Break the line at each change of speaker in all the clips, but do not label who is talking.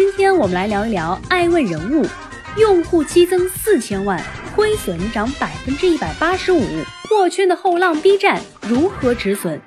今天我们来聊一聊爱问人物，用户激增四千万，亏损涨百分之一百八十五，破圈的后浪 B 站如何止损？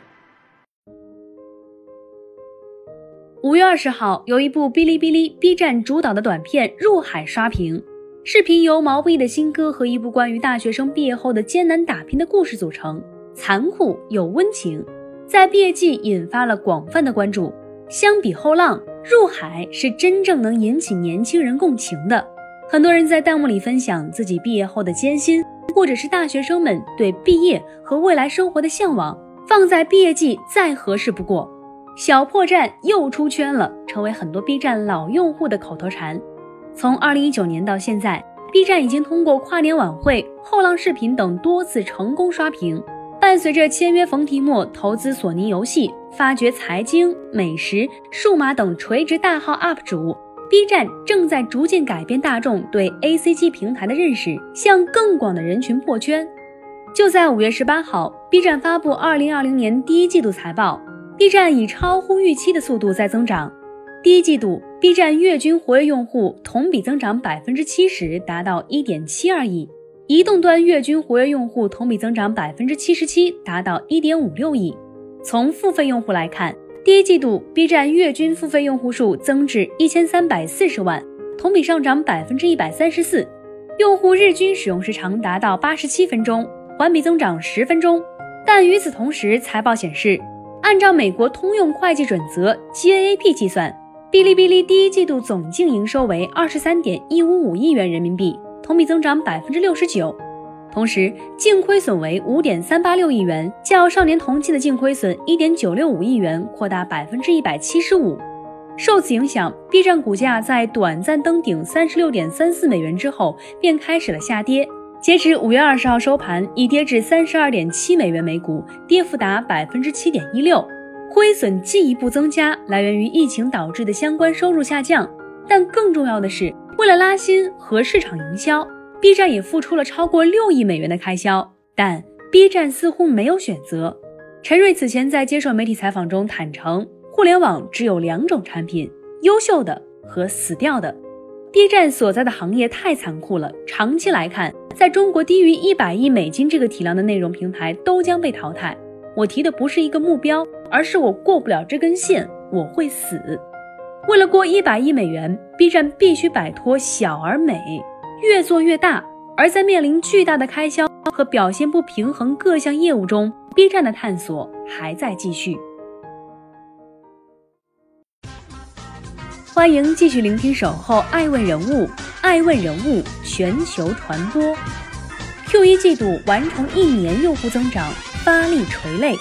五月二十号，有一部哔哩哔哩 B 站主导的短片《入海》刷屏。视频由毛不易的新歌和一部关于大学生毕业后的艰难打拼的故事组成，残酷又温情，在毕业季引发了广泛的关注。相比后浪，《入海》是真正能引起年轻人共情的。很多人在弹幕里分享自己毕业后的艰辛，或者是大学生们对毕业和未来生活的向往，放在毕业季再合适不过。小破站又出圈了，成为很多 B 站老用户的口头禅。从二零一九年到现在，B 站已经通过跨年晚会、后浪视频等多次成功刷屏。伴随着签约冯提莫、投资索尼游戏、发掘财经、美食、数码等垂直大号 UP 主，B 站正在逐渐改变大众对 ACG 平台的认识，向更广的人群破圈。就在五月十八号，B 站发布二零二零年第一季度财报。B 站以超乎预期的速度在增长。第一季度，B 站月均活跃用户同比增长百分之七十，达到一点七二亿；移动端月均活跃用户同比增长百分之七十七，达到一点五六亿。从付费用户来看，第一季度 B 站月均付费用户数增至一千三百四十万，同比上涨百分之一百三十四；用户日均使用时长达到八十七分钟，环比增长十分钟。但与此同时，财报显示。按照美国通用会计准则 GAAP 计算，哔哩哔哩第一季度总净营收为二十三点一五五亿元人民币，同比增长百分之六十九。同时，净亏损为五点三八六亿元，较上年同期的净亏损一点九六五亿元扩大百分之一百七十五。受此影响，B 站股价在短暂登顶三十六点三四美元之后，便开始了下跌。截至五月二十号收盘，已跌至三十二点七美元每股，跌幅达百分之七点一六，亏损进一步增加，来源于疫情导致的相关收入下降。但更重要的是，为了拉新和市场营销，B 站也付出了超过六亿美元的开销。但 B 站似乎没有选择。陈瑞此前在接受媒体采访中坦诚，互联网只有两种产品：优秀的和死掉的。B 站所在的行业太残酷了，长期来看。在中国，低于一百亿美金这个体量的内容平台都将被淘汰。我提的不是一个目标，而是我过不了这根线，我会死。为了过一百亿美元，B 站必须摆脱小而美，越做越大。而在面临巨大的开销和表现不平衡各项业务中，B 站的探索还在继续。欢迎继续聆听《守候爱问人物》。爱问人物全球传播，Q 一季度完成一年用户增长，发力垂泪。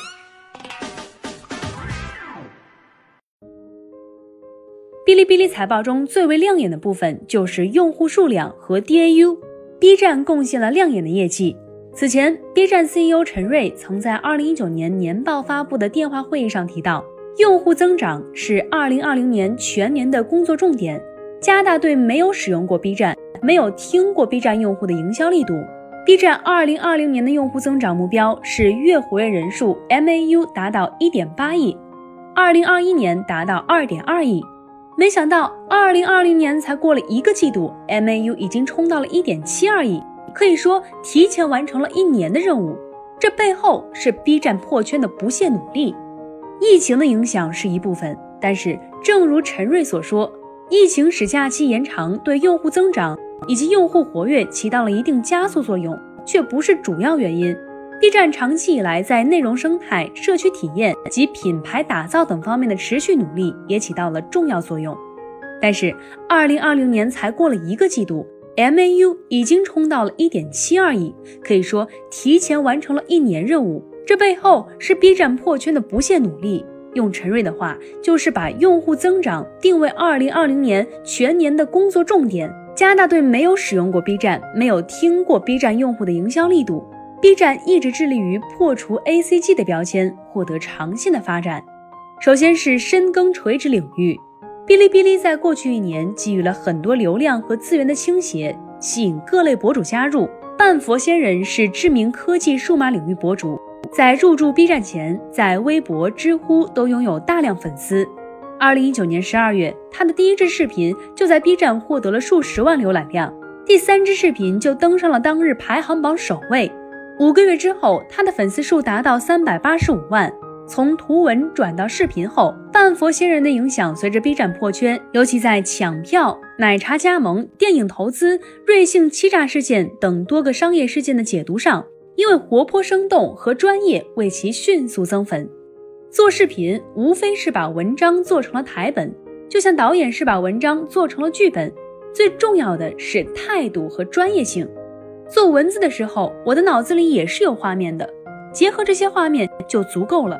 哔哩哔哩财报中最为亮眼的部分就是用户数量和 DAU，B 站贡献了亮眼的业绩。此前，B 站 CEO 陈瑞曾在二零一九年年报发布的电话会议上提到，用户增长是二零二零年全年的工作重点。加大对没有使用过 B 站、没有听过 B 站用户的营销力度。B 站二零二零年的用户增长目标是月活跃人数 MAU 达到一点八亿，二零二一年达到二点二亿。没想到二零二零年才过了一个季度，MAU 已经冲到了一点七二亿，可以说提前完成了一年的任务。这背后是 B 站破圈的不懈努力。疫情的影响是一部分，但是正如陈瑞所说。疫情使假期延长，对用户增长以及用户活跃起到了一定加速作用，却不是主要原因。B 站长期以来在内容生态、社区体验及品牌打造等方面的持续努力，也起到了重要作用。但是，二零二零年才过了一个季度，MAU 已经冲到了一点七二亿，可以说提前完成了一年任务。这背后是 B 站破圈的不懈努力。用陈瑞的话，就是把用户增长定为二零二零年全年的工作重点，加大对没有使用过 B 站、没有听过 B 站用户的营销力度。B 站一直致力于破除 ACG 的标签，获得长线的发展。首先是深耕垂直领域，哔哩哔哩在过去一年给予了很多流量和资源的倾斜，吸引各类博主加入。半佛仙人是知名科技数码领域博主，在入驻 B 站前，在微博、知乎都拥有大量粉丝。二零一九年十二月，他的第一支视频就在 B 站获得了数十万浏览量，第三支视频就登上了当日排行榜首位。五个月之后，他的粉丝数达到三百八十五万。从图文转到视频后，半佛仙人的影响随着 B 站破圈，尤其在抢票、奶茶加盟、电影投资、瑞幸欺诈事件等多个商业事件的解读上，因为活泼生动和专业，为其迅速增粉。做视频无非是把文章做成了台本，就像导演是把文章做成了剧本。最重要的是态度和专业性。做文字的时候，我的脑子里也是有画面的，结合这些画面就足够了。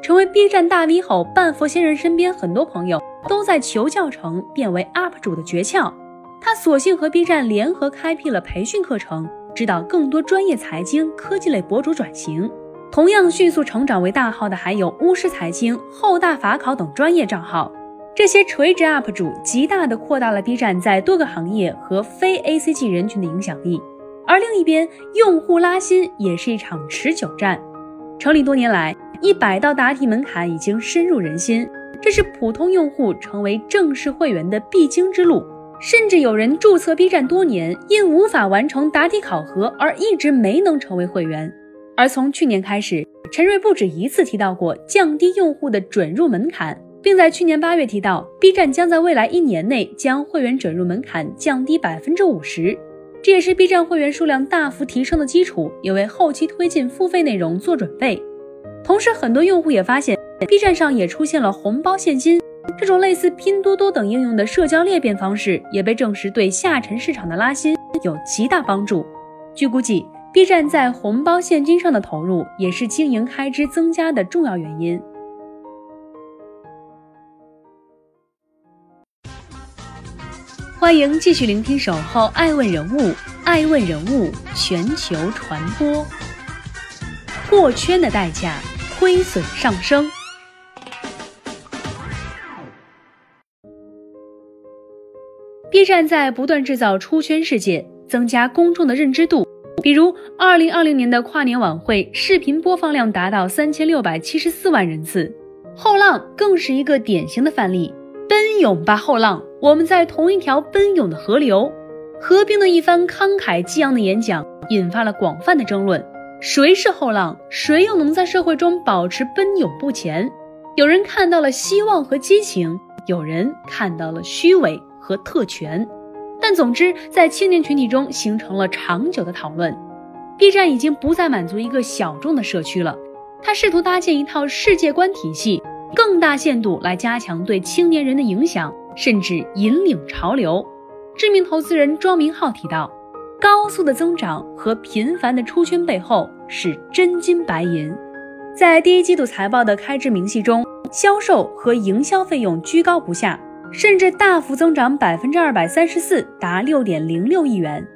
成为 B 站大 V 后，半佛仙人身边很多朋友都在求教程变为 UP 主的诀窍。他索性和 B 站联合开辟了培训课程，指导更多专业财经科技类博主转型。同样迅速成长为大号的还有巫师财经、后大法考等专业账号。这些垂直 UP 主极大地扩大了 B 站在多个行业和非 ACG 人群的影响力。而另一边，用户拉新也是一场持久战。成立多年来，一百道答题门槛已经深入人心，这是普通用户成为正式会员的必经之路。甚至有人注册 B 站多年，因无法完成答题考核而一直没能成为会员。而从去年开始，陈瑞不止一次提到过降低用户的准入门槛，并在去年八月提到，B 站将在未来一年内将会员准入门槛降低百分之五十，这也是 B 站会员数量大幅提升的基础，也为后期推进付费内容做准备。同时，很多用户也发现，B 站上也出现了红包现金这种类似拼多多等应用的社交裂变方式，也被证实对下沉市场的拉新有极大帮助。据估计。B 站在红包现金上的投入，也是经营开支增加的重要原因。欢迎继续聆听《守候爱问人物》，爱问人物全球传播。破圈的代价，亏损上升。B 站在不断制造出圈事件，增加公众的认知度。比如，二零二零年的跨年晚会视频播放量达到三千六百七十四万人次，后浪更是一个典型的范例。奔涌吧，后浪！我们在同一条奔涌的河流。何冰的一番慷慨激昂的演讲，引发了广泛的争论：谁是后浪？谁又能在社会中保持奔涌不前？有人看到了希望和激情，有人看到了虚伪和特权。但总之，在青年群体中形成了长久的讨论。B 站已经不再满足一个小众的社区了，它试图搭建一套世界观体系，更大限度来加强对青年人的影响，甚至引领潮流。知名投资人庄明浩提到，高速的增长和频繁的出圈背后是真金白银。在第一季度财报的开支明细中，销售和营销费用居高不下。甚至大幅增长百分之二百三十四，达六点零六亿元。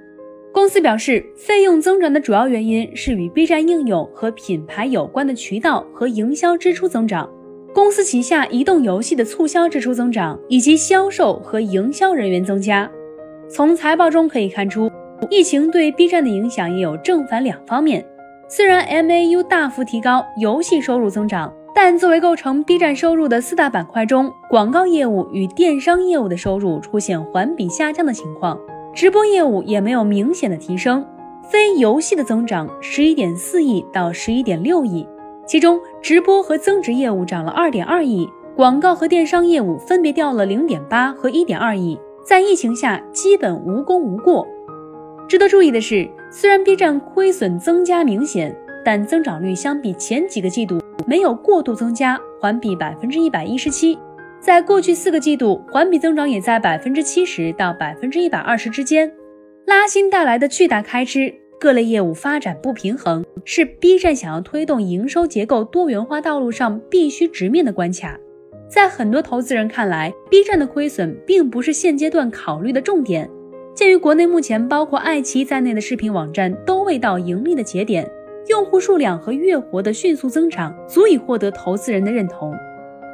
公司表示，费用增长的主要原因是与 B 站应用和品牌有关的渠道和营销支出增长，公司旗下移动游戏的促销支出增长，以及销售和营销人员增加。从财报中可以看出，疫情对 B 站的影响也有正反两方面。虽然 MAU 大幅提高，游戏收入增长。但作为构成 B 站收入的四大板块中，广告业务与电商业务的收入出现环比下降的情况，直播业务也没有明显的提升。非游戏的增长十一点四亿到十一点六亿，其中直播和增值业务涨了二点二亿，广告和电商业务分别掉了零点八和一点二亿，在疫情下基本无功无过。值得注意的是，虽然 B 站亏损增加明显，但增长率相比前几个季度。没有过度增加，环比百分之一百一十七，在过去四个季度，环比增长也在百分之七十到百分之一百二十之间。拉新带来的巨大开支，各类业务发展不平衡，是 B 站想要推动营收结构多元化道路上必须直面的关卡。在很多投资人看来，B 站的亏损并不是现阶段考虑的重点。鉴于国内目前包括爱奇艺在内的视频网站都未到盈利的节点，用户数量和月活的迅速增长足以获得投资人的认同。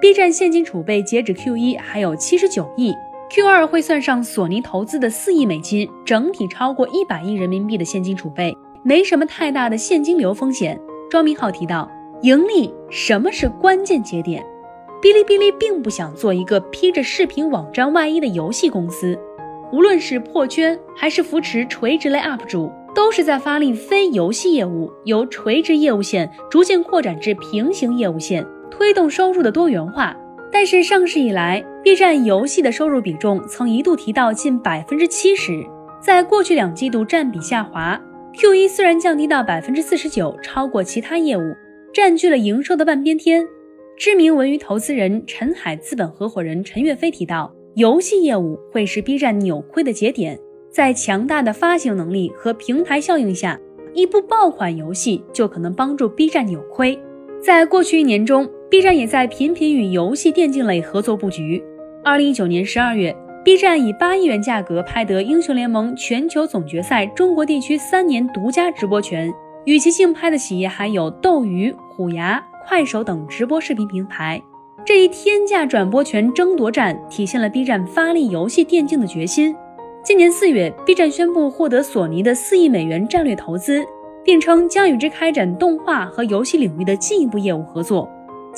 B 站现金储备截止 Q 一还有七十九亿，Q 二会算上索尼投资的四亿美金，整体超过一百亿人民币的现金储备，没什么太大的现金流风险。庄明浩提到，盈利什么是关键节点？哔哩哔哩并不想做一个披着视频网站外衣的游戏公司。无论是破圈还是扶持垂直类 UP 主，都是在发力非游戏业务，由垂直业务线逐渐扩展至平行业务线，推动收入的多元化。但是上市以来，B 站游戏的收入比重曾一度提到近百分之七十，在过去两季度占比下滑。Q 一虽然降低到百分之四十九，超过其他业务，占据了营收的半边天。知名文娱投资人陈海资本合伙人陈岳飞提到。游戏业务会是 B 站扭亏的节点，在强大的发行能力和平台效应下，一部爆款游戏就可能帮助 B 站扭亏。在过去一年中，B 站也在频频与游戏电竞类合作布局。二零一九年十二月，B 站以八亿元价格拍得英雄联盟全球总决赛中国地区三年独家直播权，与其竞拍的企业还有斗鱼、虎牙、快手等直播视频平台。这一天价转播权争夺战体现了 B 站发力游戏电竞的决心。今年四月，B 站宣布获得索尼的四亿美元战略投资，并称将与之开展动画和游戏领域的进一步业务合作。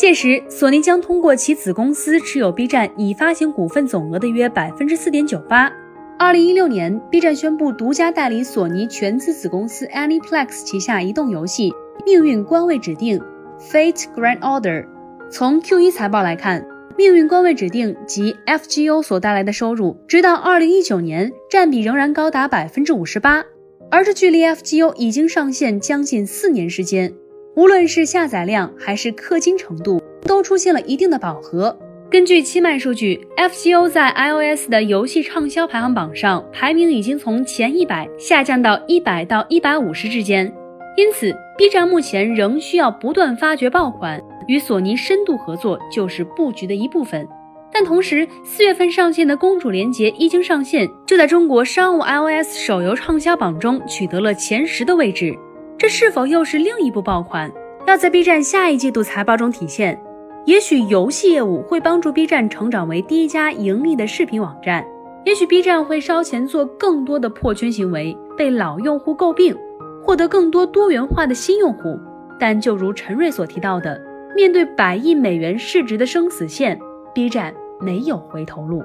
届时，索尼将通过其子公司持有 B 站已发行股份总额的约百分之四点九八。二零一六年，B 站宣布独家代理索尼全资子公司 Aniplex 旗下移动游戏《命运官位指定》（Fate Grand Order）。从 Q 一财报来看，命运官位指定及 FGO 所带来的收入，直到二零一九年占比仍然高达百分之五十八，而这距离 FGO 已经上线将近四年时间，无论是下载量还是氪金程度，都出现了一定的饱和。根据七脉数据，FGO 在 iOS 的游戏畅销排行榜上排名已经从前一百下降到一百到一百五十之间，因此 B 站目前仍需要不断发掘爆款。与索尼深度合作就是布局的一部分，但同时四月份上线的《公主连结》一经上线，就在中国商务 iOS 手游畅销榜中取得了前十的位置。这是否又是另一部爆款？要在 B 站下一季度财报中体现。也许游戏业务会帮助 B 站成长为第一家盈利的视频网站，也许 B 站会烧钱做更多的破圈行为，被老用户诟病，获得更多多元化的新用户。但就如陈瑞所提到的。面对百亿美元市值的生死线，B 站没有回头路。